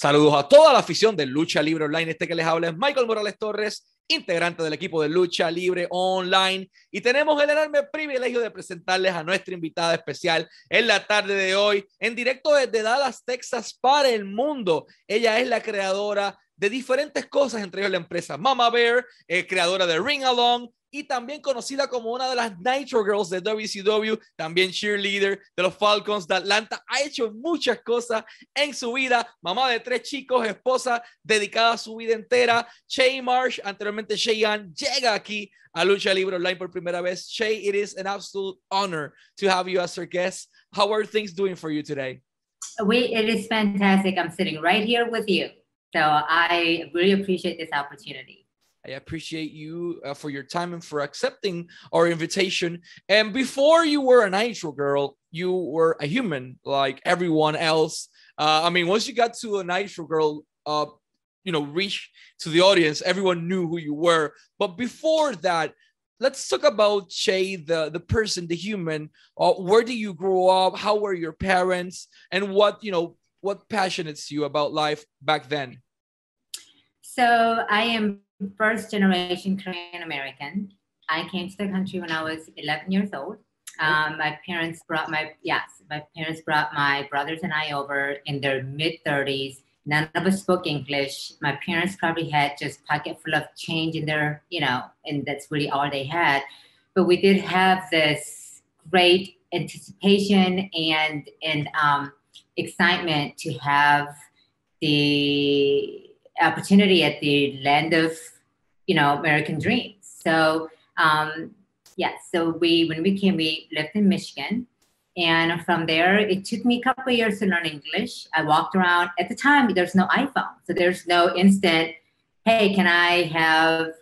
Saludos a toda la afición de Lucha Libre Online. Este que les habla es Michael Morales Torres, integrante del equipo de Lucha Libre Online. Y tenemos el enorme privilegio de presentarles a nuestra invitada especial en la tarde de hoy, en directo desde Dallas, Texas, para el mundo. Ella es la creadora de diferentes cosas, entre ellas la empresa Mama Bear, eh, creadora de Ring Along, y también conocida como una de las Nitro Girls de WCW, también cheerleader de los Falcons de Atlanta. Ha hecho muchas cosas en su vida, mamá de tres chicos, esposa dedicada a su vida entera. Shay Marsh, anteriormente Cheyenne, llega aquí a Lucha Libre Online por primera vez. Shay, it is an absolute honor to have you as our guest. How are things doing for you today? We, it is fantastic. I'm sitting right here with you. So I really appreciate this opportunity. I appreciate you uh, for your time and for accepting our invitation. And before you were a Nitro girl, you were a human like everyone else. Uh, I mean, once you got to a Nitro girl, uh, you know, reach to the audience, everyone knew who you were. But before that, let's talk about Shay, the the person, the human. Uh, where did you grow up? How were your parents? And what you know, what passionates you about life back then? So I am first generation Korean American. I came to the country when I was 11 years old. Um, my parents brought my yes, my parents brought my brothers and I over in their mid 30s. None of us spoke English. My parents probably had just pocket full of change in their, you know, and that's really all they had. But we did have this great anticipation and and um, excitement to have the opportunity at the land of you know American dreams. So um, yeah, so we when we came, we lived in Michigan, and from there it took me a couple years to learn English. I walked around at the time. There's no iPhone, so there's no instant. Hey, can I have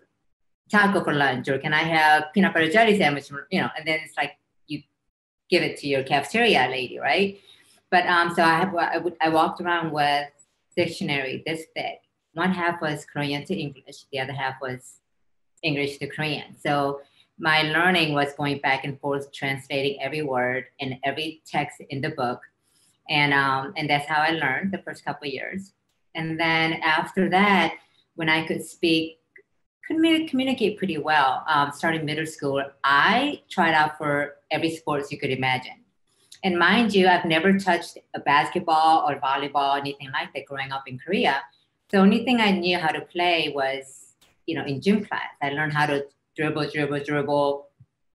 taco for lunch, or can I have peanut butter jelly sandwich? You know, and then it's like you give it to your cafeteria lady, right? But um, so I have I, would, I walked around with dictionary this thick one half was Korean to English, the other half was English to Korean. So my learning was going back and forth, translating every word and every text in the book. And, um, and that's how I learned the first couple years. And then after that, when I could speak, could communicate pretty well, um, starting middle school, I tried out for every sports you could imagine. And mind you, I've never touched a basketball or volleyball, or anything like that growing up in Korea the only thing I knew how to play was, you know, in gym class. I learned how to dribble, dribble, dribble,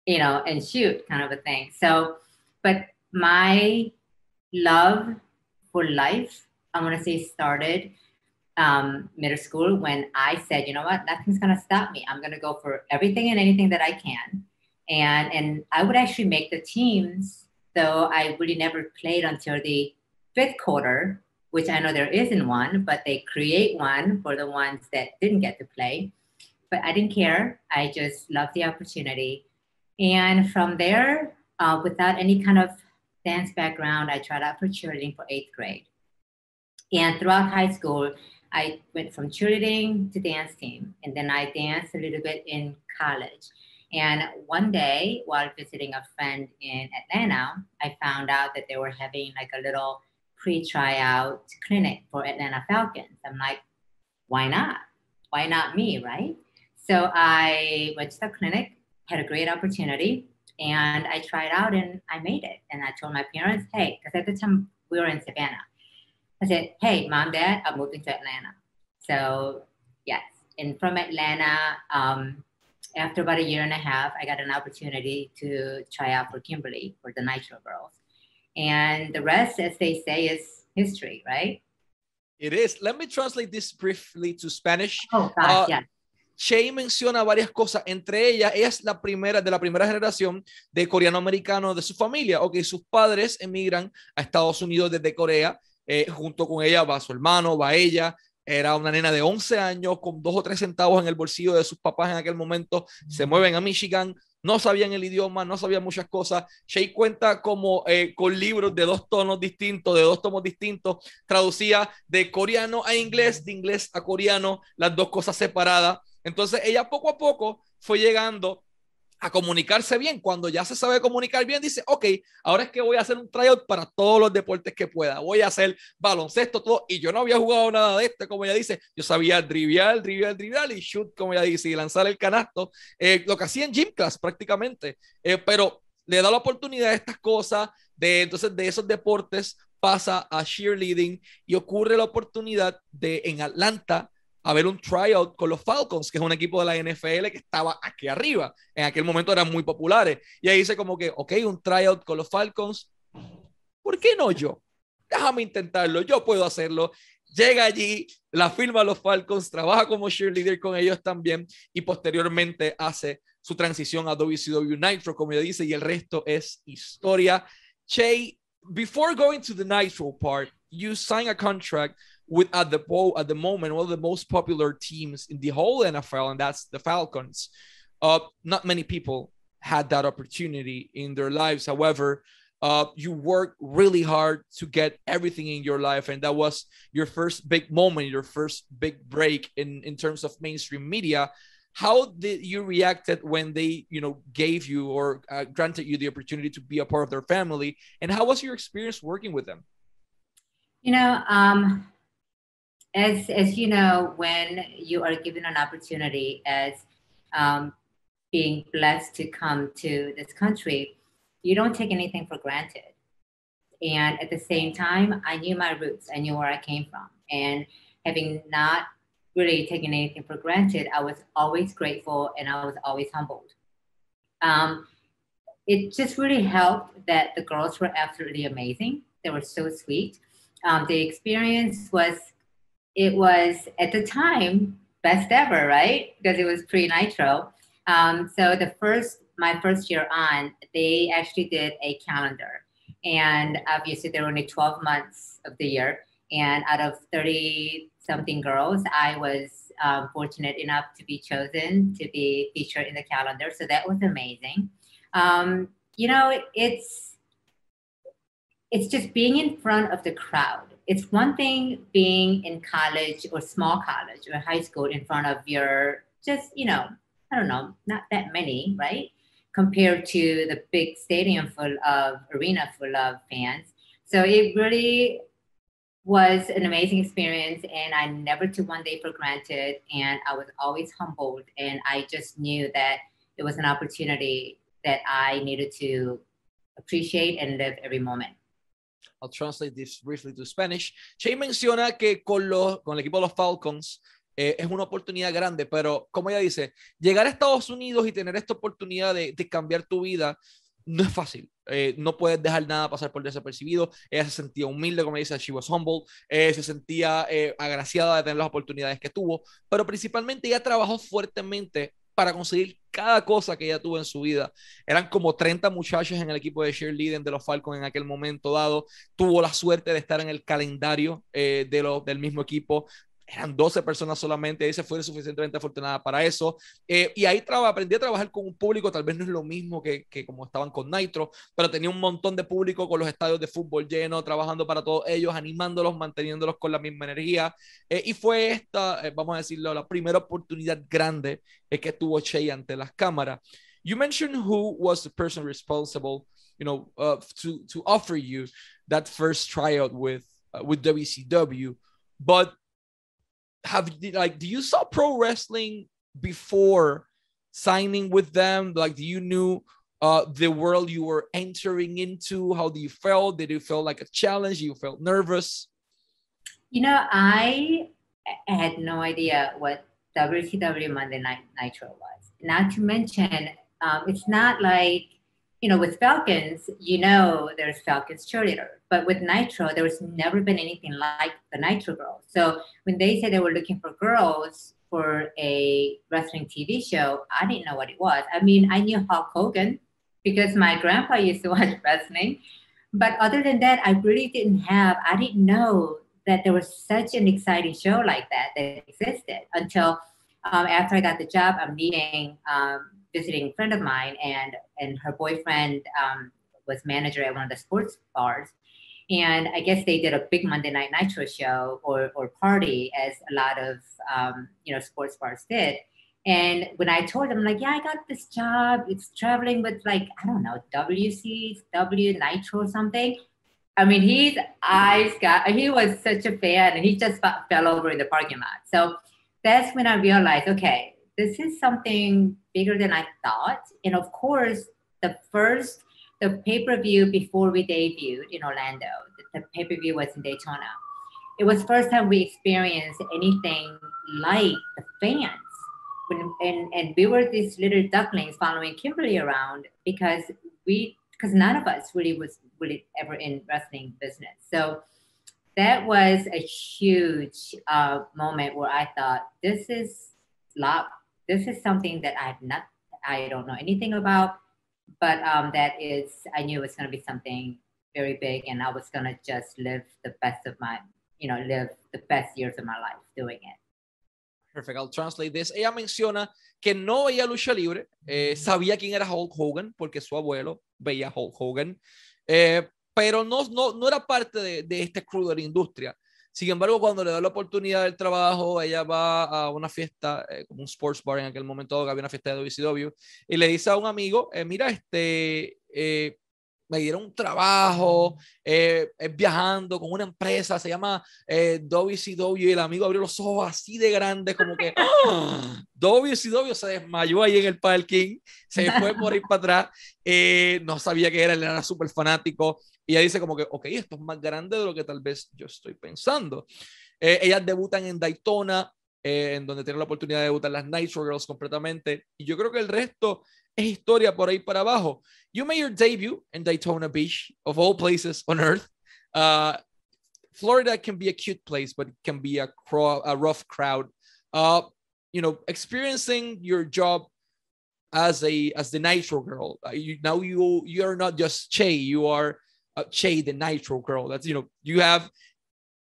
you know, and shoot kind of a thing. So, but my love for life, I want to say, started um, middle school when I said, you know what, nothing's going to stop me. I'm going to go for everything and anything that I can. And, and I would actually make the teams, though I really never played until the fifth quarter which I know there isn't one, but they create one for the ones that didn't get to play. But I didn't care. I just loved the opportunity. And from there, uh, without any kind of dance background, I tried out for cheerleading for eighth grade. And throughout high school, I went from cheerleading to dance team. And then I danced a little bit in college. And one day, while visiting a friend in Atlanta, I found out that they were having like a little pre-tryout clinic for Atlanta Falcons. I'm like, why not? Why not me, right? So I went to the clinic, had a great opportunity, and I tried out and I made it. And I told my parents, hey, because at the time we were in Savannah. I said, hey, mom, dad, I'm moving to Atlanta. So yes, and from Atlanta, um, after about a year and a half, I got an opportunity to try out for Kimberly for the Nitro Girls. And the rest, as they say, is history, right? It is. Let me translate this briefly to Spanish. Oh, gosh, uh, yeah. Shay menciona varias cosas, entre ellas es la primera de la primera generación de coreano-americano de su familia, o que sus padres emigran a Estados Unidos desde Corea, eh, junto con ella va su hermano, va ella, era una nena de 11 años con dos o tres centavos en el bolsillo de sus papás en aquel momento, se mueven a Michigan, no sabían el idioma, no sabían muchas cosas. Shay cuenta como eh, con libros de dos tonos distintos, de dos tomos distintos, traducía de coreano a inglés, de inglés a coreano, las dos cosas separadas. Entonces ella poco a poco fue llegando a comunicarse bien. Cuando ya se sabe comunicar bien, dice, ok, ahora es que voy a hacer un tryout para todos los deportes que pueda. Voy a hacer baloncesto, todo. Y yo no había jugado nada de esto, como ella dice. Yo sabía drivial, drivial, drivial y shoot, como ella dice, y lanzar el canasto. Eh, lo que hacía en gym class prácticamente. Eh, pero le da la oportunidad a estas cosas, de entonces de esos deportes pasa a cheerleading y ocurre la oportunidad de en Atlanta a ver un tryout con los Falcons, que es un equipo de la NFL que estaba aquí arriba. En aquel momento eran muy populares. Y ahí dice como que, ok, un tryout con los Falcons, ¿por qué no yo? Déjame intentarlo, yo puedo hacerlo. Llega allí, la firma los Falcons, trabaja como cheerleader con ellos también y posteriormente hace su transición a WCW Nitro, como ya dice, y el resto es historia. Che, before going to the Nitro part, you sign a contract with at the at the moment one of the most popular teams in the whole NFL, and that's the Falcons. Uh, not many people had that opportunity in their lives. However, uh, you worked really hard to get everything in your life, and that was your first big moment, your first big break in in terms of mainstream media. How did you reacted when they, you know, gave you or uh, granted you the opportunity to be a part of their family, and how was your experience working with them? You know, um, as as you know, when you are given an opportunity as um, being blessed to come to this country, you don't take anything for granted. And at the same time, I knew my roots. I knew where I came from, and having not really taken anything for granted, I was always grateful and I was always humbled. Um, it just really helped that the girls were absolutely amazing. They were so sweet. Um, the experience was it was at the time best ever, right? Because it was pre Nitro. Um, so the first, my first year on, they actually did a calendar, and obviously there were only 12 months of the year, and out of 30 something girls, I was um, fortunate enough to be chosen to be featured in the calendar. So that was amazing. Um, you know, it's it's just being in front of the crowd it's one thing being in college or small college or high school in front of your just you know i don't know not that many right? Compared to the big stadium full of arena full of fans. So it really was an amazing experience and i never took one day for granted and i was always humbled and i just knew that it was an opportunity that i needed to appreciate and live every moment I'll translate this briefly to Spanish. Shane menciona que con, los, con el equipo de los Falcons eh, es una oportunidad grande, pero como ella dice, llegar a Estados Unidos y tener esta oportunidad de, de cambiar tu vida no es fácil. Eh, no puedes dejar nada pasar por desapercibido. Ella se sentía humilde, como dice, she was humble. Eh, se sentía agraciada de tener las oportunidades que tuvo, pero principalmente ella trabajó fuertemente para conseguir cada cosa que ella tuvo en su vida. Eran como 30 muchachos en el equipo de cheerleading de los Falcons en aquel momento dado. Tuvo la suerte de estar en el calendario eh, de del mismo equipo eran 12 personas solamente, se fue suficientemente afortunada para eso. Eh, y ahí aprendí a trabajar con un público, tal vez no es lo mismo que, que, como estaban con Nitro, pero tenía un montón de público con los estadios de fútbol llenos, trabajando para todos ellos, animándolos, manteniéndolos con la misma energía. Eh, y fue esta, eh, vamos a decirlo, la primera oportunidad grande que tuvo Che ante las cámaras. You mentioned who was the person responsible, you know, uh, to, to offer you that first tryout with, uh, with WCW, but have like do you saw pro wrestling before signing with them? Like do you knew uh, the world you were entering into? How do you feel did you feel like a challenge? You felt nervous? You know i had no idea what wcw monday night nitro was. Not to mention um, it's not like you know, with Falcons, you know, there's Falcons cheerleader, but with Nitro, there was never been anything like the Nitro girls. So when they said they were looking for girls for a wrestling TV show, I didn't know what it was. I mean, I knew Hulk Hogan because my grandpa used to watch wrestling, but other than that, I really didn't have. I didn't know that there was such an exciting show like that that existed until um, after I got the job. I'm meeting. Um, visiting friend of mine, and and her boyfriend um, was manager at one of the sports bars. And I guess they did a big Monday Night Nitro show or, or party, as a lot of um, you know sports bars did. And when I told him, like, yeah, I got this job. It's traveling with like, I don't know, WC, W Nitro or something. I mean, his eyes got, he was such a fan and he just fell over in the parking lot. So that's when I realized, okay, this is something bigger than I thought. And of course, the first, the pay-per-view before we debuted in Orlando, the, the pay-per-view was in Daytona. It was first time we experienced anything like the fans when, and, and we were these little ducklings following Kimberly around because we because none of us really was really ever in wrestling business. So that was a huge uh, moment where I thought this is lot this is something that I've not I don't know anything about, but um, that is I knew it was going to be something very big, and I was going to just live the best of my you know live the best years of my life doing it. Perfect, I'll translate this. Ella menciona que no veía lucha libre, eh, sabía quién era Hulk Hogan porque su abuelo veía Hulk Hogan, eh, pero no, no, no era parte de, de este crew de la industria. Sin embargo, cuando le da la oportunidad del trabajo, ella va a una fiesta, eh, como un sports bar en aquel momento, había una fiesta de WCW, y le dice a un amigo, eh, mira, este, eh, me dieron un trabajo, eh, viajando con una empresa, se llama eh, WCW, y el amigo abrió los ojos así de grandes, como que ¡Ah! WCW se desmayó ahí en el parking, se fue por ir para atrás, eh, no sabía que era, él era súper fanático, y ella dice como que, ok, esto es más grande de lo que tal vez yo estoy pensando. Eh, ellas debutan en Daytona, eh, en donde tienen la oportunidad de debutar las Nitro Girls completamente, y yo creo que el resto es historia por ahí para abajo. You made your debut in Daytona Beach, of all places on earth. Uh, Florida can be a cute place, but it can be a, a rough crowd. Uh, you know, experiencing your job as a as the Nitro girl. Uh, you, now you you are not just Che, you are uh, Che the Nitro girl. That's you know you have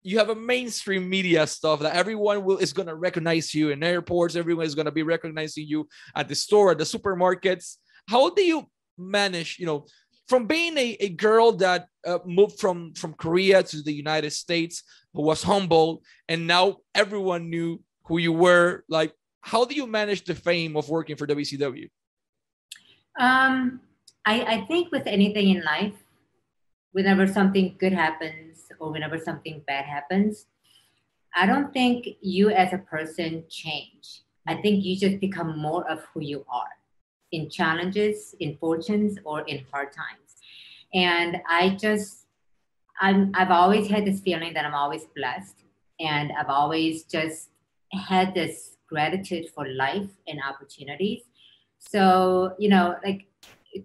you have a mainstream media stuff that everyone will is gonna recognize you in airports. Everyone is gonna be recognizing you at the store, at the supermarkets. How do you manage? You know, from being a, a girl that uh, moved from from Korea to the United States, who was humble, and now everyone knew who you were. Like, how do you manage the fame of working for WCW? Um, I, I think with anything in life, whenever something good happens or whenever something bad happens, I don't think you as a person change. I think you just become more of who you are in challenges, in fortunes, or in hard times. And I just, I'm, I've always had this feeling that I'm always blessed. And I've always just had this gratitude for life and opportunities. So, you know, like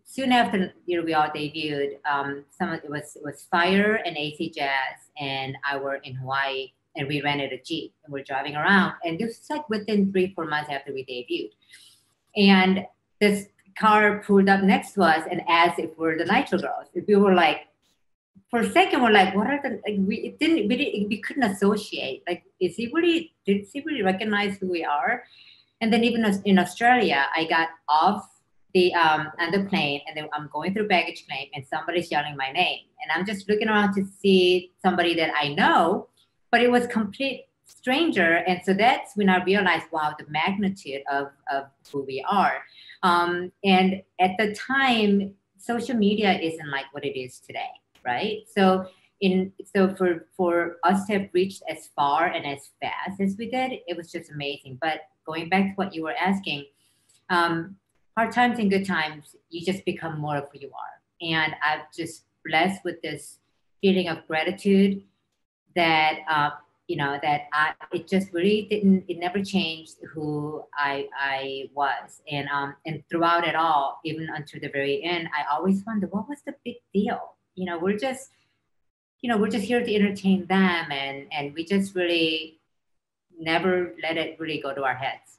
soon after we all debuted, um, some of it was it was Fyre and AC Jazz, and I were in Hawaii, and we rented a jeep and we're driving around, and this was like within three four months after we debuted, and this car pulled up next to us and asked if we're the Nitro Girls. If we were like, for a second, we're like, what are the? Like, we it didn't we didn't, we couldn't associate. Like, is he really? Did he really recognize who we are? And then even in Australia, I got off the um on the plane and then I'm going through baggage claim and somebody's yelling my name and I'm just looking around to see somebody that I know, but it was complete stranger and so that's when I realized wow the magnitude of of who we are, um, and at the time social media isn't like what it is today, right? So in so for for us to have reached as far and as fast as we did, it was just amazing. But going back to what you were asking. Um, hard times and good times, you just become more of who you are. And I'm just blessed with this feeling of gratitude that uh, you know that I it just really didn't it never changed who I I was. And um and throughout it all even until the very end I always wonder what was the big deal? You know we're just you know we're just here to entertain them and and we just really never let it really go to our heads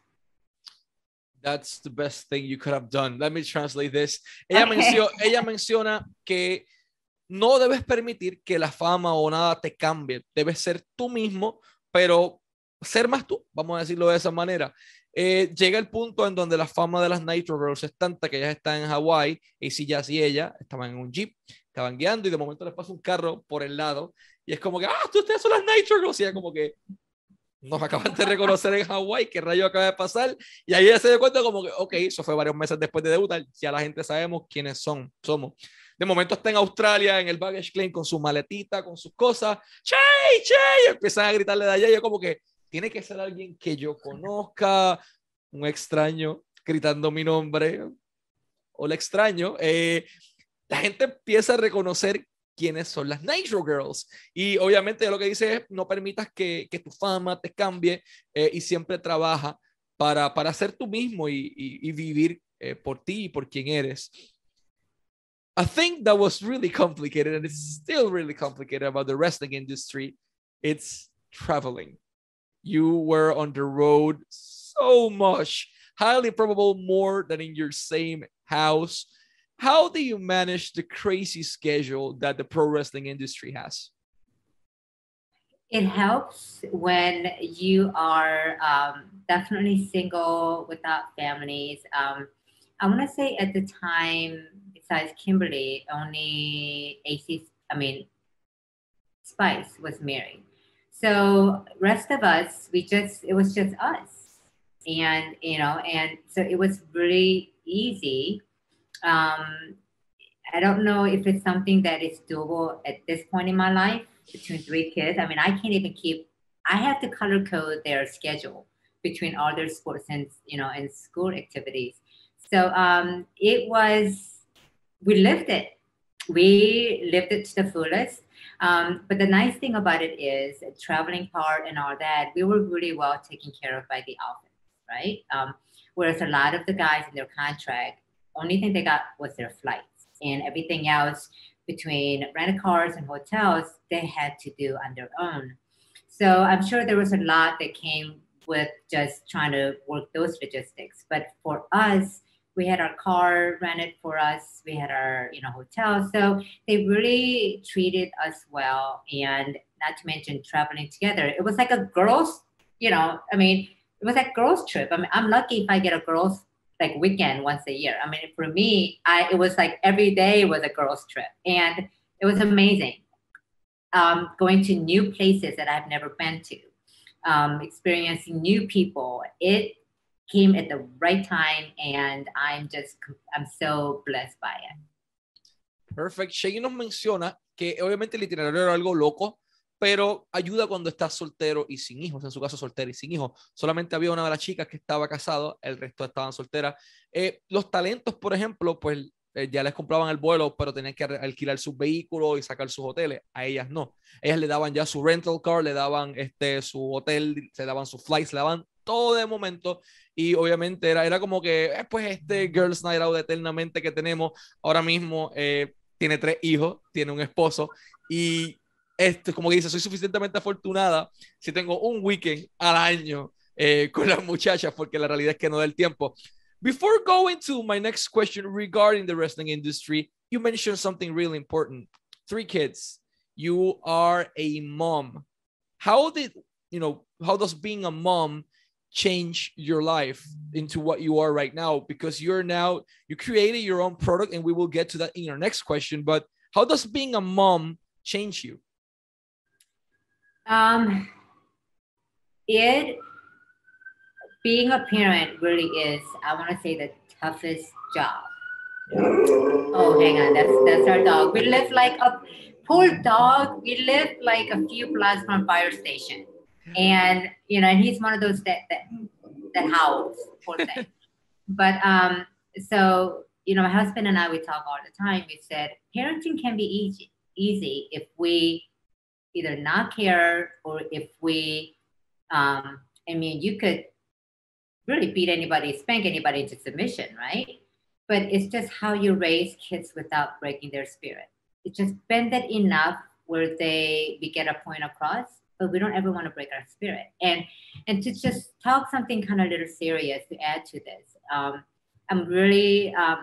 That's the best thing you could have done. Let me translate this. Ella, okay. menciona, ella menciona que no debes permitir que la fama o nada te cambie. Debes ser tú mismo, pero ser más tú, vamos a decirlo de esa manera. Eh, llega el punto en donde la fama de las Nitro Girls es tanta que ellas están en Hawái y si ya y ella estaban en un jeep, estaban guiando y de momento les pasa un carro por el lado y es como que, ah, tú ustedes son las Nitro Girls y ella como que, nos acaban de reconocer en Hawái, qué rayo acaba de pasar, y ahí ella se dio cuenta como que, ok, eso fue varios meses después de debutar, ya la gente sabemos quiénes son, somos. De momento está en Australia, en el baggage claim, con su maletita, con sus cosas, ¡Chay, Chay! Y empiezan a gritarle de allá, y yo como que, tiene que ser alguien que yo conozca, un extraño gritando mi nombre, el extraño, eh, la gente empieza a reconocer quiénes son las Nitro Girls. Y obviamente lo que dice es, no permitas que, que tu fama te cambie eh, y siempre trabaja para, para ser tú mismo y, y, y vivir eh, por ti y por quien eres. I think that was really complicated and it's still really complicated about the wrestling industry. It's traveling. You were on the road so much, highly probable more than in your same house how do you manage the crazy schedule that the pro wrestling industry has? It helps when you are um, definitely single without families. Um, I want to say at the time, besides Kimberly, only AC, I mean, Spice was married. So rest of us, we just, it was just us. And, you know, and so it was really easy um, I don't know if it's something that is doable at this point in my life between three kids. I mean, I can't even keep. I have to color code their schedule between all their sports and you know and school activities. So um, it was we lived it. We lived it to the fullest. Um, but the nice thing about it is traveling part and all that, we were really well taken care of by the office, right? Um, whereas a lot of the guys in their contract only thing they got was their flights. And everything else between rental cars and hotels they had to do on their own. So i'm sure there was a lot that came with just trying to work those logistics. But for us we had our car rented for us. We had our you know hotel. So they really treated us well. And not to mention traveling together. It was like a girls you know i mean it was a girls trip. I mean i'm lucky if i get a girls like weekend once a year. I mean, for me, I it was like every day was a girls' trip, and it was amazing. Um, going to new places that I've never been to, um, experiencing new people. It came at the right time, and I'm just I'm so blessed by it. Perfect. Shaggy nos menciona que obviamente el itinerario era algo loco, pero ayuda cuando estás soltero y sin hijos, en su caso soltero y sin hijos. Solamente había una de las chicas que estaba casado, el resto estaban solteras. Eh, los talentos, por ejemplo, pues eh, ya les compraban el vuelo, pero tenían que alquilar sus vehículos y sacar sus hoteles. A ellas no. Ellas le daban ya su rental car, le daban este, su hotel, se daban sus flights, le daban todo de momento. Y obviamente era, era como que, eh, pues este Girls Night Out eternamente que tenemos ahora mismo. tiene tres hijos, tiene un esposo y este, como dice, soy suficientemente afortunada si tengo un weekend al año eh, con las muchachas, porque la realidad es que no da el tiempo. Before going to my next question regarding the wrestling industry, you mentioned something really important. Three kids. You are a mom. How did, you know, how does being a mom change your life into what you are right now? Because you're now, you created your own product, and we will get to that in our next question. But how does being a mom change you? Um, it being a parent really is, I want to say, the toughest job. Oh, hang on, that's that's our dog. We live like a poor dog. We live like a few blocks from fire station, and you know, and he's one of those that that that howls. Poor thing. but um, so you know, my husband and I we talk all the time. We said parenting can be easy, easy if we either not care or if we, um, I mean, you could really beat anybody, spank anybody into submission, right? But it's just how you raise kids without breaking their spirit. It's just bend it enough where they we get a point across, but we don't ever want to break our spirit. And and to just talk something kind of a little serious to add to this, um, I'm really um,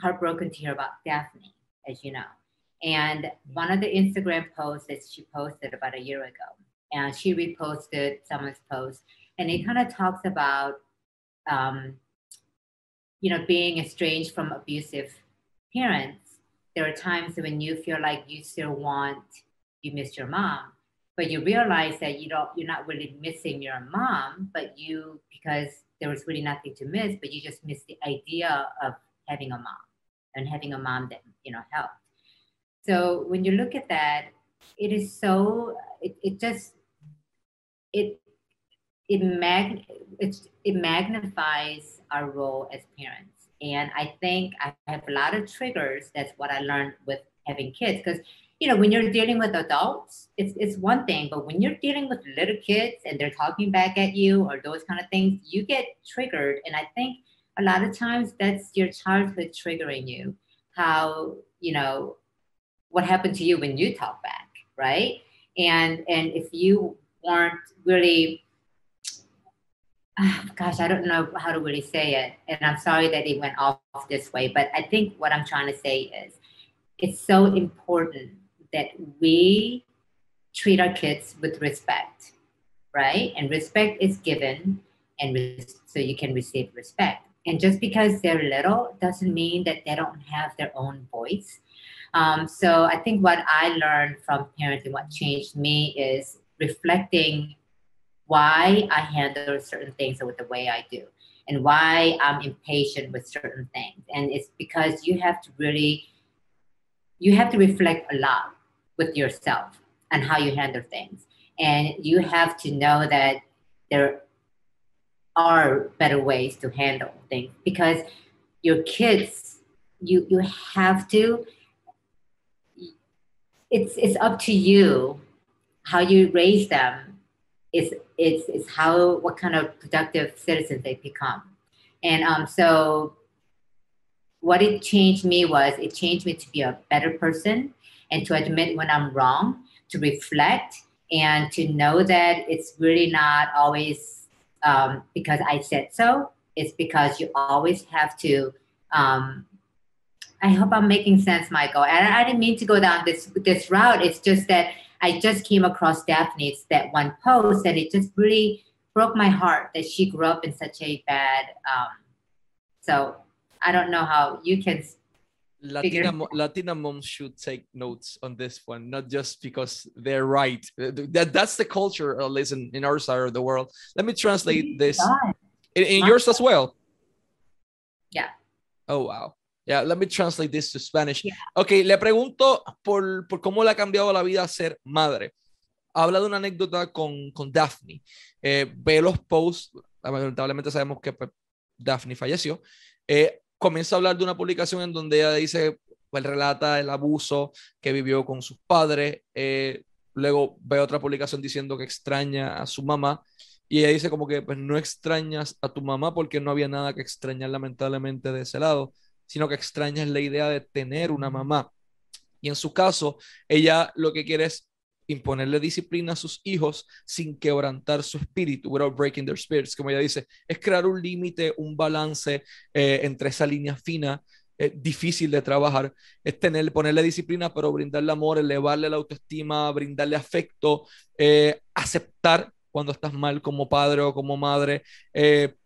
heartbroken to hear about Daffney, as you know. And one of the Instagram posts that she posted about a year ago, and she reposted someone's post, and it kind of talks about, um, you know, being estranged from abusive parents. There are times when you feel like you still want, you miss your mom. but you realize that you don't you're not really missing your mom but you because there was really nothing to miss but you just miss the idea of having a mom and having a mom that you know helped so when you look at that it is so it, it just it it mag it, it magnifies our role as parents and i think i have a lot of triggers that's what i learned with having kids because you know, when you're dealing with adults, it's it's one thing, but when you're dealing with little kids and they're talking back at you or those kind of things, you get triggered. And I think a lot of times that's your childhood triggering you. How, you know, what happened to you when you talk back, right? And and if you weren't really ah, gosh, I don't know how to really say it. And I'm sorry that it went off this way, but I think what I'm trying to say is it's so important that we treat our kids with respect, right? And respect is given, and so you can receive respect. And just because they're little doesn't mean that they don't have their own voice. Um, so I think what I learned from parenting, what changed me is reflecting why I handle certain things with the way I do and why I'm impatient with certain things. And it's because you have to really, you have to reflect a lot with yourself and how you handle things. And you have to know that there are better ways to handle things because your kids, you you have to. It's it's up to you how you raise them. It's it's it's how what kind of productive citizens they become, and um so. What it changed me was it changed me to be a better person and to admit when I'm wrong, to reflect, and to know that it's really not always um, because I said so. It's because you always have to. Um, I hope I'm making sense, Michael. And I didn't mean to go down this this route. It's just that I just came across Daffney's that one post, and it just really broke my heart that she grew up in such a bad. Um, so I don't know how you can Latina Latina moms should take notes on this one, not just because they're right. Uh, that that's the culture, in, in our side of the world. Let me translate this in, in yours as well. Yeah. Oh wow. Yeah, let me translate this to Spanish. Yeah. Ok, le pregunto por, por cómo le ha cambiado la vida ser madre. Habla de una anécdota con, con Daphne. Eh, ve los posts, lamentablemente sabemos que pues, Daphne falleció. Eh, comienza a hablar de una publicación en donde ella dice, pues relata el abuso que vivió con sus padres. Eh, luego ve otra publicación diciendo que extraña a su mamá. Y ella dice como que pues no extrañas a tu mamá porque no había nada que extrañar lamentablemente de ese lado, sino que extrañas la idea de tener una mamá. Y en su caso, ella lo que quiere es imponerle disciplina a sus hijos sin quebrantar su espíritu, without breaking their spirits, como ella dice, es crear un límite, un balance eh, entre esa línea fina, eh, difícil de trabajar, es tener, ponerle disciplina, pero brindarle amor, elevarle la autoestima, brindarle afecto, eh, aceptar cuando estás mal como padre o como madre,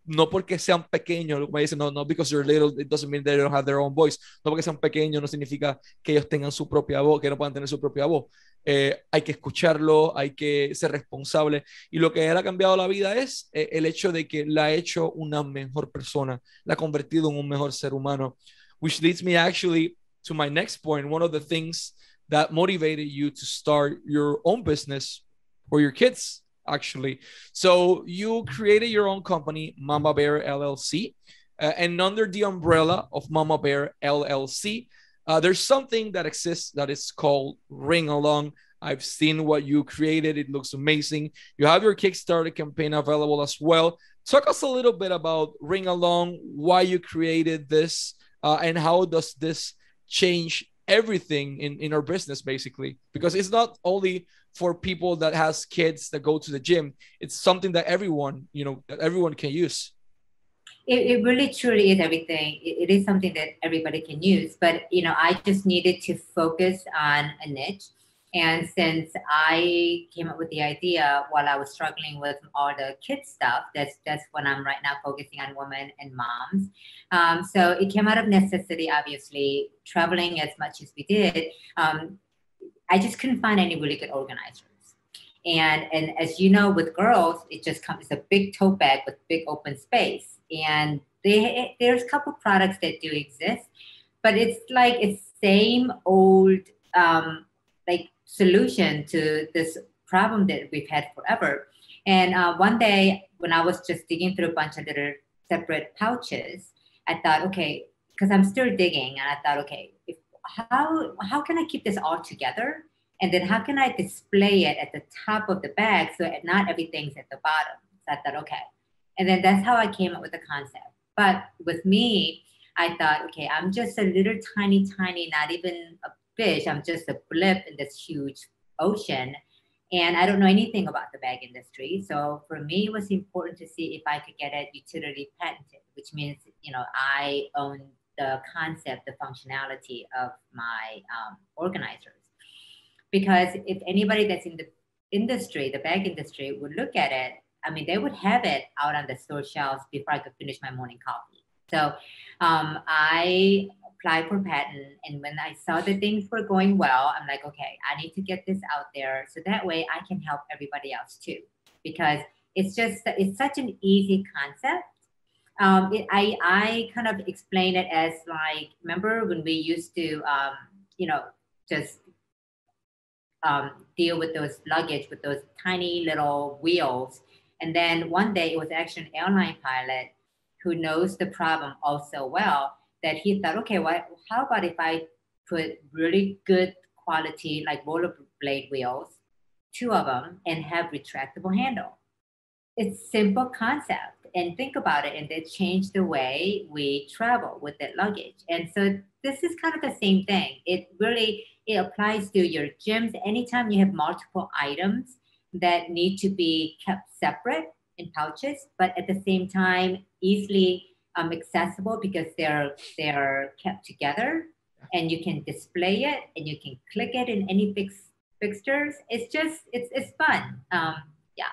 no porque sean pequeños, como dicen, no, no, because you're little, it doesn't mean have their own voice, no porque sean pequeños no significa que ellos tengan su propia voz, que no puedan tener su propia voz. Eh, hay que escucharlo, hay que ser responsable. Y lo que él ha cambiado la vida es eh, el hecho de que la ha hecho una mejor persona, la ha convertido en un mejor ser humano. Which leads me actually to my next point. One of the things that motivated you to start your own business for your kids actually. So you created your own company, Mama Bear LLC, uh, and under the umbrella of Mama Bear LLC, uh, there's something that exists that is called Ring Along. I've seen what you created. It looks amazing. You have your Kickstarter campaign available as well. Talk us a little bit about Ring Along, why you created this, uh, and how does this change everything in, in our business, basically? Because it's not only for people that has kids that go to the gym it's something that everyone you know everyone can use it, it really truly is everything it, it is something that everybody can use but you know i just needed to focus on a niche and since I came up with the idea while I was struggling with all the kids stuff, that's that's when I'm right now focusing on women and moms. Um, so it came out of necessity, obviously, traveling as much as we did. Um, I just couldn't find any really good organizers. And and as you know, with girls, it just comes it's a big tote bag with big open space. And they there's a couple products that do exist, but it's like it's same old um, like solution to this problem that we've had forever. And uh, one day when I was just digging through a bunch of little separate pouches, I thought, okay, because I'm still digging, and I thought, okay, if, how how can I keep this all together? And then how can I display it at the top of the bag so not everything's at the bottom? So I thought, okay. And then that's how I came up with the concept. But with me, I thought, okay, I'm just a little tiny, tiny, not even a fish. I'm just a blip in this huge ocean. And I don't know anything about the bag industry. So for me, it was important to see if I could get it utility patented, which means, you know, I own the concept, the functionality of my um, organizers. Because if anybody that's in the industry, the bag industry, would look at it, I mean, they would have it out on the store shelves before I could finish my morning coffee. So um, I applied for patent, and when I saw that things were going well, I'm like, okay, I need to get this out there so that way I can help everybody else too, because it's just it's such an easy concept um, it, I, I kind of explain it as like, remember when we used to, um, you know, just um, deal with those luggage with those tiny little wheels. And then one day it was actually an airline pilot who knows the problem also well that he thought, okay, well, how about if I put really good quality like rollerblade wheels, two of them, and have retractable handle. It's simple concept and think about it and they change the way we travel with that luggage. And so this is kind of the same thing. It really it applies to your gyms. Anytime you have multiple items that need to be kept separate in pouches but at the same time easily um, accessible because they're they're kept together and you can display it and you can click it in any fix, fixtures. It's just it's it's fun. Um, yeah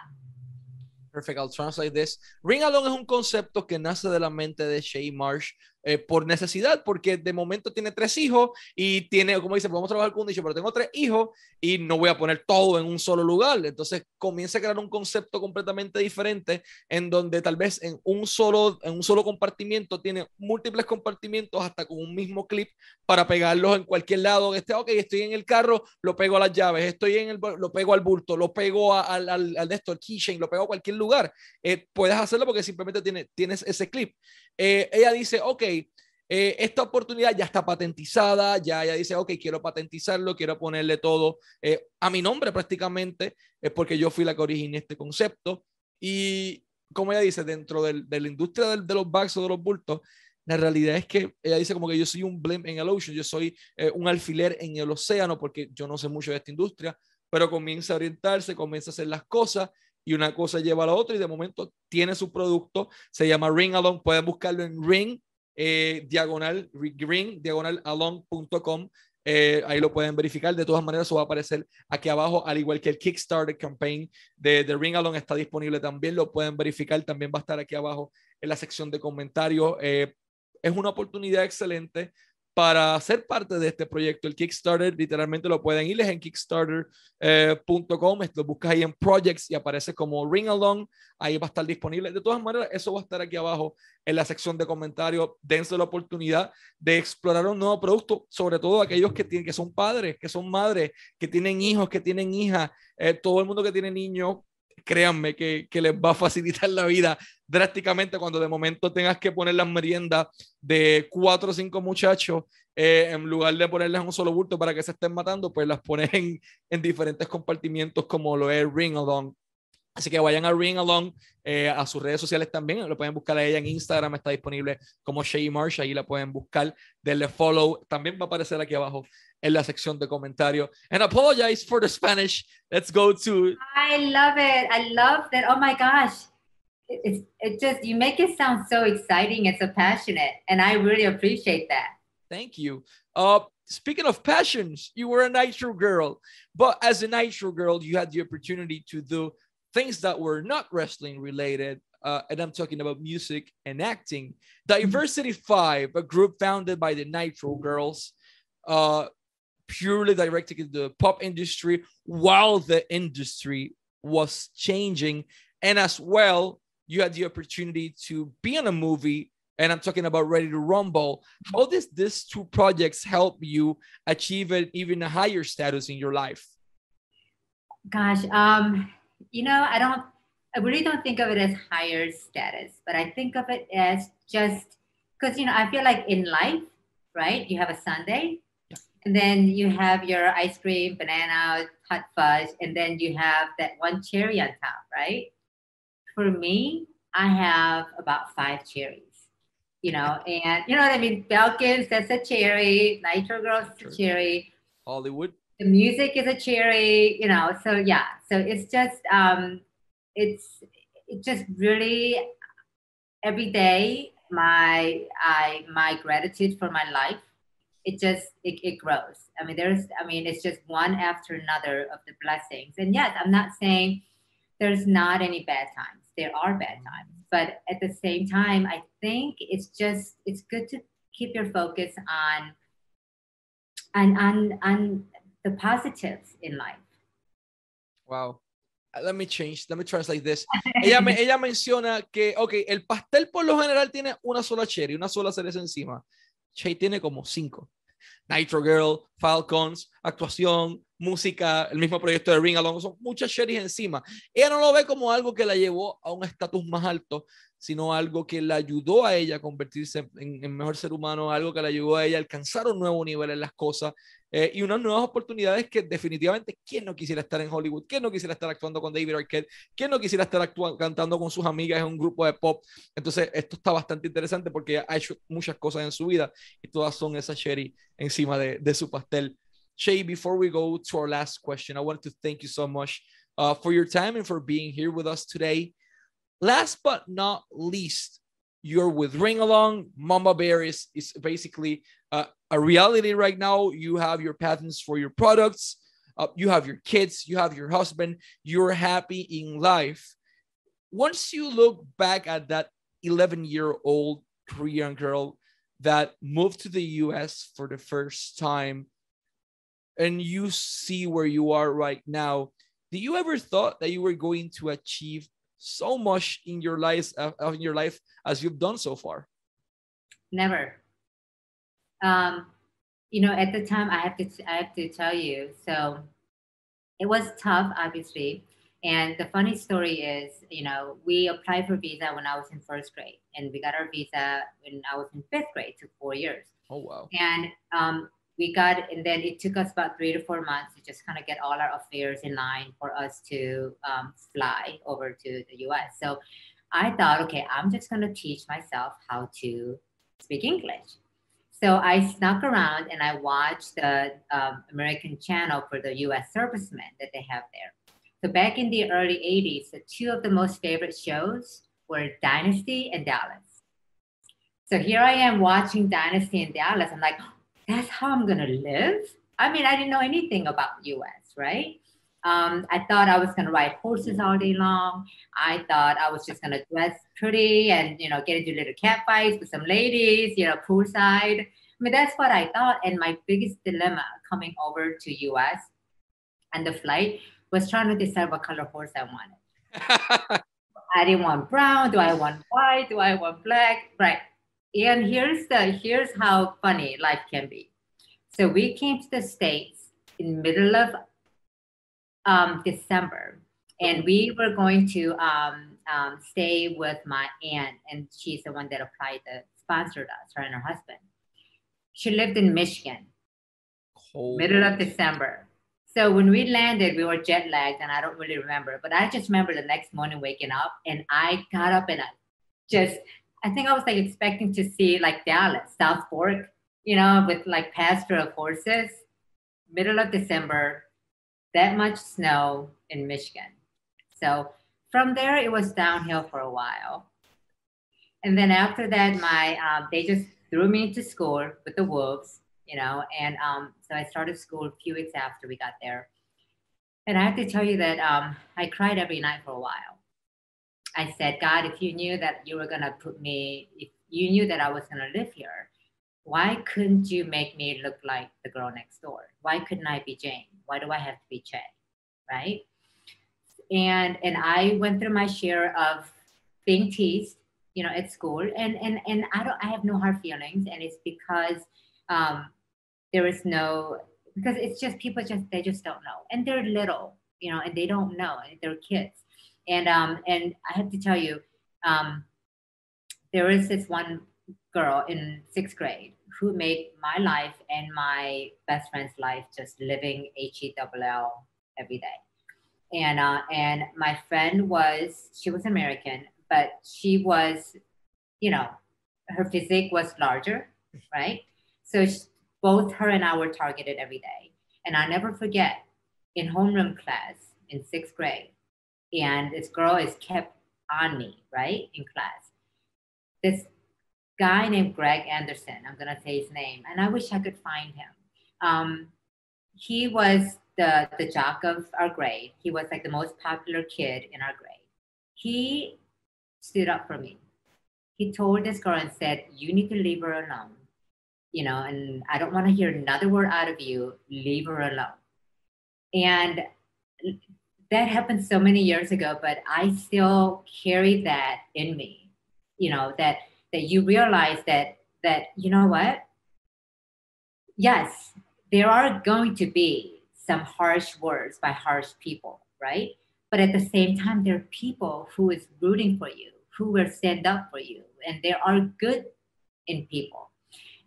Perfect, I'll translate this. Ring Along es un concepto que nace de la mente de Shay Marsh eh, por necesidad, porque de momento tiene tres hijos y tiene, como dice, podemos trabajar con un nicho, pero tengo tres hijos y no voy a poner todo en un solo lugar. Entonces comienza a crear un concepto completamente diferente en donde tal vez en un solo, en un solo compartimiento tiene múltiples compartimientos hasta con un mismo clip para pegarlos en cualquier lado. Este, ok, estoy en el carro, lo pego a las llaves, estoy en el, lo pego al bulto, lo pego al, al, al de esto, lo pego a cualquier lugar. Eh, puedes hacerlo porque simplemente tiene, tienes ese clip. Eh, ella dice, ok, eh, esta oportunidad ya está patentizada, ya ella dice, ok, quiero patentizarlo, quiero ponerle todo eh, a mi nombre prácticamente, es porque yo fui la que originé este concepto. Y como ella dice, dentro del, de la industria de los bags o de los bultos, la realidad es que ella dice como que yo soy un blimp en el ocean, yo soy un alfiler en el océano porque yo no sé mucho de esta industria, pero comienza a orientarse, comienza a hacer las cosas y una cosa lleva a la otra y de momento tiene su producto, se llama Ring Along, pueden buscarlo en Ring, eh, diagonal, ring, diagonal along.com. Eh, ahí lo pueden verificar. De todas maneras, eso va a aparecer aquí abajo, al igual que el Kickstarter campaign de, de Ring Along está disponible también. Lo pueden verificar. También va a estar aquí abajo en la sección de comentarios. Eh, es una oportunidad excelente para ser parte de este proyecto. El Kickstarter, literalmente lo pueden ir en kickstarter.com, eh, lo buscas ahí en Projects y aparece como Ring Along, ahí va a estar disponible. De todas maneras, eso va a estar aquí abajo en la sección de comentarios. Dense la oportunidad de explorar un nuevo producto, sobre todo aquellos que, tienen, que son padres, que son madres, que tienen hijos, que tienen hijas, eh, todo el mundo que tiene niños, créanme que, que, les va a facilitar la vida drásticamente cuando de momento tengas que poner las meriendas de cuatro o cinco muchachos eh, en lugar de ponerles un solo bulto para que se estén matando, pues las pones en, en diferentes compartimientos como lo es Ring Along. Así que vayan a Ring Along, eh, a sus redes sociales también, lo pueden buscar a ella en Instagram, está disponible como Shay Marsh, ahí la pueden buscar, denle follow, también va a aparecer aquí abajo en la sección de comentarios. And apologize for the Spanish. Let's go to. I love it. I love that. Oh my gosh. It's it just you make it sound so exciting and so passionate, and I really appreciate that. Thank you. Uh, speaking of passions, you were a Nitro girl, but as a Nitro girl, you had the opportunity to do things that were not wrestling related. Uh, and I'm talking about music and acting. Diversity Five, a group founded by the Nitro Girls, uh, purely directed to the pop industry while the industry was changing. And as well, you had the opportunity to be in a movie and I'm talking about Ready to Rumble. How does these two projects help you achieve an even higher status in your life? Gosh, um, you know, I don't, I really don't think of it as higher status, but I think of it as just because you know I feel like in life, right? You have a sundae, yeah. And then you have your ice cream, banana, hot fudge, and then you have that one cherry on top, right? For me, I have about five cherries you know, and you know what I mean? Falcons, that's a cherry. Nitro Girls, sure. a cherry. Hollywood. The music is a cherry, you know. So yeah, so it's just um, it's it's just really every day my I my gratitude for my life. It just it, it grows. I mean, there's I mean, it's just one after another of the blessings. And yes, I'm not saying there's not any bad times. There are bad times but at the same time i think it's just it's good to keep your focus on on on, on the positives in life wow let me change, let me translate this. Ella, me, ella menciona que, ok, el pastel por lo general tiene una sola cherry, una sola cereza encima. Che tiene como cinco. Nitro Girl, Falcons, actuación, música, el mismo proyecto de Ring Along, son muchas cherries encima. Ella no lo ve como algo que la llevó a un estatus más alto, sino algo que la ayudó a ella a convertirse en, en, mejor ser humano, algo que la ayudó a ella a alcanzar un nuevo nivel en las cosas eh, y unas nuevas oportunidades que definitivamente, ¿quién no quisiera estar en Hollywood? ¿Quién no quisiera estar actuando con David Arquette? ¿Quién no quisiera estar actuando, cantando con sus amigas en un grupo de pop? Entonces, esto está bastante interesante porque ha hecho muchas cosas en su vida y todas son esa cherry encima de, de su pastel. Shay, before we go to our last question, I want to thank you so much uh, for your time and for being here with us today. Last but not least, you're with Ring Along. Mama Bear is, is basically uh, a reality right now. You have your patents for your products, uh, you have your kids, you have your husband, you're happy in life. Once you look back at that 11 year old Korean girl that moved to the US for the first time, and you see where you are right now, do you ever thought that you were going to achieve so much in your life uh, in your life as you've done so far? Never. Um you know at the time i have to i have to tell you so it was tough obviously. And the funny story is you know we applied for visa when i was in first grade and we got our visa when i was in fifth grade it took four years. Oh wow. And um, we got and then it took us about three to four months to just kind of get all our affairs in line for us to um, fly over to the us so i thought okay i'm just going to teach myself how to speak english. So i snuck around and i watched the um, american channel for the us servicemen that they have there. So back in the early 80s the two of the most favorite shows were dynasty and dallas. So here i am watching dynasty and dallas. I'm like that's how I'm gonna live. I mean, I didn't know anything about US, right? Um, I thought I was gonna ride horses all day long. I thought I was just gonna dress pretty and you know get into little cat fights with some ladies, you know, poolside. I mean, that's what I thought. And my biggest dilemma coming over to US and the flight was trying to decide what color horse I wanted. I didn't want brown. Do I want white? Do I want black? Right. And here's the here's how funny life can be. So we came to the states in middle of um, December, and we were going to um, um, stay with my aunt, and she's the one that applied the sponsored us, her and her husband. She lived in Michigan, Cold. middle of December. So when we landed, we were jet lagged, and I don't really remember, but I just remember the next morning waking up, and I got up and I just I think I was like expecting to see like Dallas, South Fork, you know, with like pasture of horses, middle of December, that much snow in Michigan. So from there, it was downhill for a while. And then after that, my um, they just threw me into school with the wolves, you know, and um, so I started school a few weeks after we got there. And I have to tell you that um, I cried every night for a while I said, God, if you knew that you were going to put me, if you knew that I was going to live here, why couldn't you make me look like the girl next door? Why couldn't I be Jane? Why do I have to be Che? Right? and and I went through my share of being teased, you know, at school, and and and I don't, I have no hard feelings, and it's because um, there is no because it's just people just they just don't know, and they're little, you know, and they don't know, they're kids, and um and I have to tell you, um, there is this one girl in sixth grade who made my life and my best friend's life just living H E W L every day and uh, and my friend was she was American, but she was, you know, her physique was larger, right? So she, both her and I were targeted every day, and I never forget in homeroom class in sixth grade, and this girl is kept on me, right, in class. This guy named Greg Anderson, I'm gonna say his name, and I wish I could find him. Um, he was the the jock of our grade. He was like the most popular kid in our grade. He stood up for me. He told this girl and said, "You need to leave her alone." You know, and I don't want to hear another word out of you. Leave her alone. And that happened so many years ago, but I still carry that in me. You know that that you realize that that you know what. Yes, there are going to be some harsh words by harsh people, right? But at the same time, there are people who is rooting for you, who will stand up for you, and there are good in people.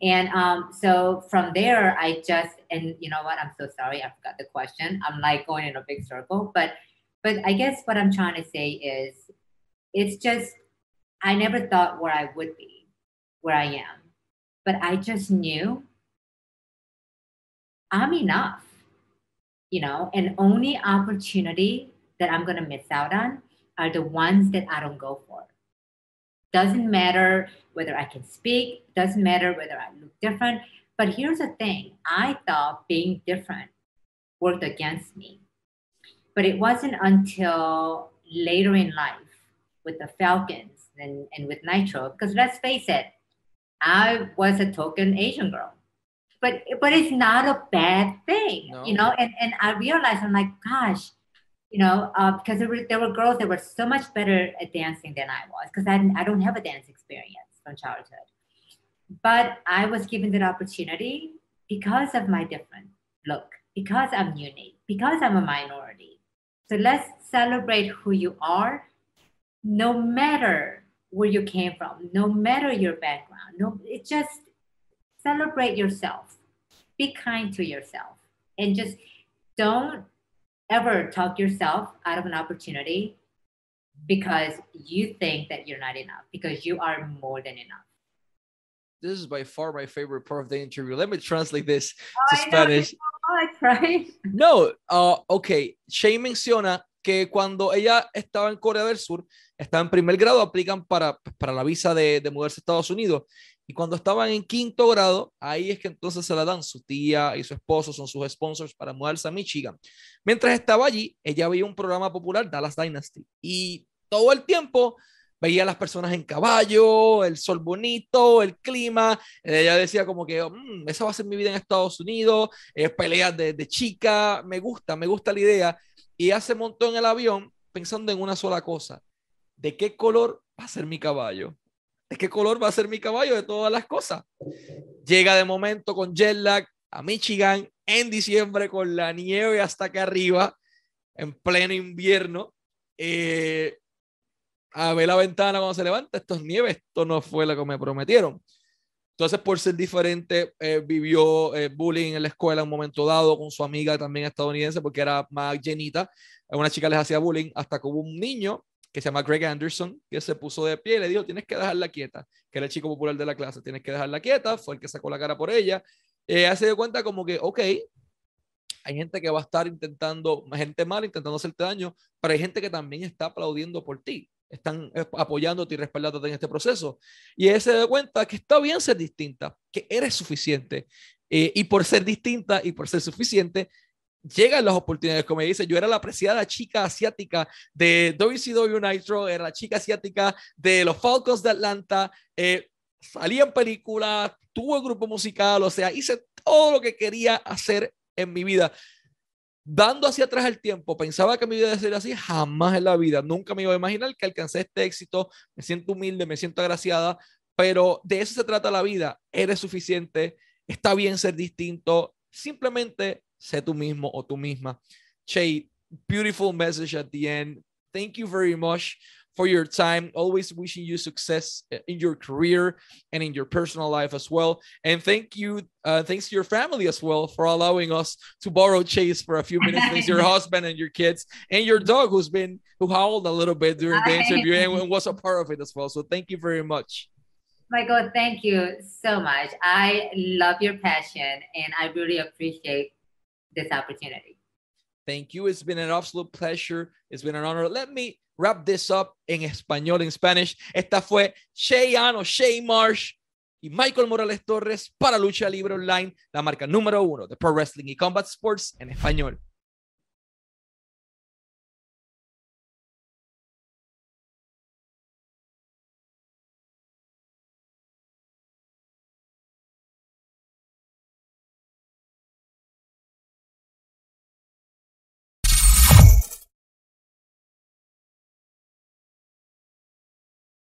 And um, so from there, I just and you know what? I'm so sorry, I forgot the question. I'm like going in a big circle, but but I guess what I'm trying to say is, it's just I never thought where I would be, where I am, but I just knew I'm enough you know, and only opportunity that I'm to miss out on are the ones that I don't go for. Doesn't matter whether I can speak, doesn't matter whether I look different. But here's the thing I thought being different worked against me. But it wasn't until later in life with the Falcons and, and with Nitro, because let's face it, I was a token Asian girl but but it's not a bad thing, no. you know. And and I realized I'm like, gosh, you know, uh, because there were there were girls that were so much better at dancing than I was, because I I don't have a dance experience from childhood, but I was given that opportunity because of my different look, because I'm unique, because I'm a minority. So let's celebrate who you are, no matter where you came from, no matter your background. No, it just celebrate yourself, be kind to yourself, and just don't ever talk yourself out of an opportunity because you think that you're not enough, because you are more than enough. This is by far my favorite part of the interview. Let me translate this oh, to Spanish. Know, no, uh, ok. Shane menciona que cuando ella estaba en Corea del Sur, estaba en primer grado, aplican para, para la visa de, de mudarse a Estados Unidos y cuando estaban en quinto grado, ahí es que entonces se la dan. Su tía y su esposo son sus sponsors para mudarse a Michigan. Mientras estaba allí, ella veía un programa popular, Dallas Dynasty, y todo el tiempo veía a las personas en caballo, el sol bonito, el clima. Ella decía como que, mm, esa va a ser mi vida en Estados Unidos, eh, peleas de, chica, me gusta, me gusta la idea. Y hace montó en el avión pensando en una sola cosa, ¿de qué color va a ser mi caballo? ¿De qué color va a ser mi caballo de todas las cosas? Llega de momento con jet lag a Michigan en diciembre con la nieve hasta acá arriba, en pleno invierno. Eh, a ver la ventana cuando se levanta, esto es nieve, esto no fue lo que me prometieron. Entonces, por ser diferente, eh, vivió eh, bullying en la escuela en un momento dado con su amiga también estadounidense, porque era más llenita. Una chica les hacía bullying hasta que hubo un niño que se llama Greg Anderson, que se puso de pie y le dijo, tienes que dejarla quieta, que era el chico popular de la clase, tienes que dejarla quieta, fue el que sacó la cara por ella. Eh, se dio cuenta como que, ok, hay gente que va a estar intentando, gente mala intentando hacerte daño, pero hay gente que también está aplaudiendo por ti, están apoyándote y respaldándote en este proceso. Y él se dio cuenta que está bien ser distinta, que eres suficiente. Eh, y por ser distinta y por ser suficiente, llegan las oportunidades, como dice, yo era la apreciada chica asiática de WCW Nitro, era la chica asiática de los Falcons de Atlanta, eh, salía en películas, tuve grupo musical, o sea, hice todo lo que quería hacer en mi vida. dando hacia atrás el tiempo, pensaba que mi vida iba a ser así, jamás en la vida, nunca me iba a imaginar que alcancé este éxito, me siento humilde, me siento agraciada, pero de eso se trata la vida, eres suficiente, está bien ser distinto, simplemente sé tú mismo o tú misma. Che, beautiful message at the end. Thank you very much for your time. Always wishing you success uh, in your career and in your personal life as well. And thank you, uh, thanks to your family as well for allowing us to borrow Chase for a few minutes. thanks your husband and your kids and your dog who's been who howled a little bit during the interview and was a part of it as well. So thank you very much. Michael, thank you so much. I love your passion and I really appreciate this opportunity. Thank you. It's been an absolute pleasure. It's been an honor. Let me wrap this up en español, en Spanish. Esta fue Cheyanne o Shay Marsh y Michael Morales Torres para Lucha Libre Online, la marca número uno de Pro Wrestling y Combat Sports en español.